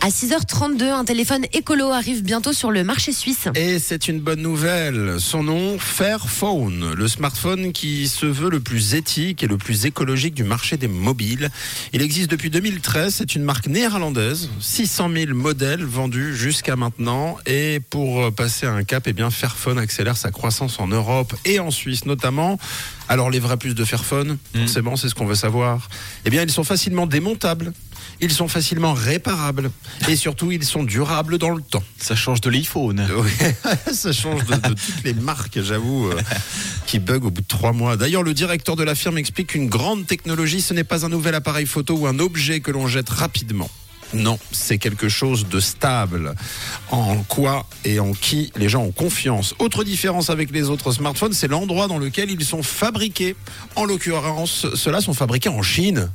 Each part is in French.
À 6h32, un téléphone écolo arrive bientôt sur le marché suisse. Et c'est une bonne nouvelle. Son nom, Fairphone, le smartphone qui se veut le plus éthique et le plus écologique du marché des mobiles. Il existe depuis 2013. C'est une marque néerlandaise. 600 000 modèles vendus jusqu'à maintenant. Et pour passer un cap, eh bien, Fairphone accélère sa croissance en Europe et en Suisse notamment. Alors les vrais plus de Fairphone, forcément, c'est ce qu'on veut savoir. Eh bien, ils sont facilement démontables. Ils sont facilement réparables et surtout ils sont durables dans le temps. Ça change de l'iPhone. Oui, ça change de, de toutes les marques, j'avoue, euh, qui bug au bout de trois mois. D'ailleurs, le directeur de la firme explique qu'une grande technologie, ce n'est pas un nouvel appareil photo ou un objet que l'on jette rapidement. Non, c'est quelque chose de stable, en quoi et en qui les gens ont confiance. Autre différence avec les autres smartphones, c'est l'endroit dans lequel ils sont fabriqués. En l'occurrence, ceux-là sont fabriqués en Chine.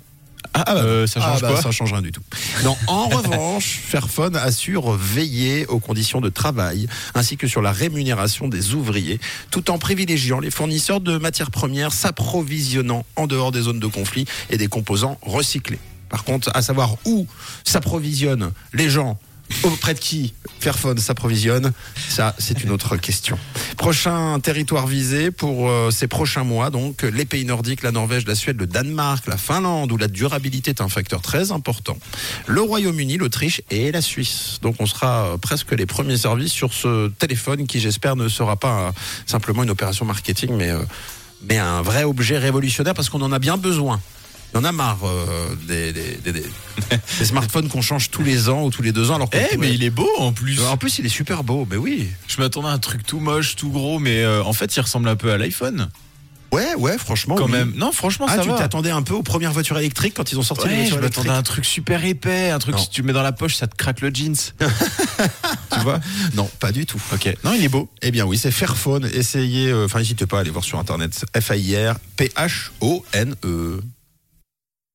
Ah, euh, ça change Ah, bah, quoi Ça change rien du tout. Non, en revanche, Fairphone assure veiller aux conditions de travail ainsi que sur la rémunération des ouvriers, tout en privilégiant les fournisseurs de matières premières s'approvisionnant en dehors des zones de conflit et des composants recyclés. Par contre, à savoir où s'approvisionnent les gens auprès de qui Fairphone s'approvisionne Ça, c'est une autre question. Prochain territoire visé pour euh, ces prochains mois, donc les pays nordiques, la Norvège, la Suède, le Danemark, la Finlande, où la durabilité est un facteur très important. Le Royaume-Uni, l'Autriche et la Suisse. Donc on sera euh, presque les premiers services sur ce téléphone qui, j'espère, ne sera pas euh, simplement une opération marketing, mais, mais un vrai objet révolutionnaire parce qu'on en a bien besoin. Il y en a marre euh, des, des- des- des- smartphones qu'on change tous les ans ou tous les deux ans. Alors Eh, mais il est beau en plus. En plus, il est super beau. Mais oui. Je m'attendais à un truc tout moche, tout gros, mais euh, en fait, il ressemble un peu à l'iPhone. Ouais, ouais, franchement. Quand oui. même. Non, franchement, Ah, ça tu va. t'attendais un peu aux premières voitures électriques quand ils ont sorti les Ouais, voitures je m'attendais à un truc super épais, un truc Non. si tu le mets dans la poche, ça te craque le jeans. tu vois Non, pas du tout. Ok. Non, il est beau. Eh bien oui, c'est Fairphone. Essayez, euh, enfin n'hésitez pas à aller voir sur internet. F-A-I-R P-H-O-N-E.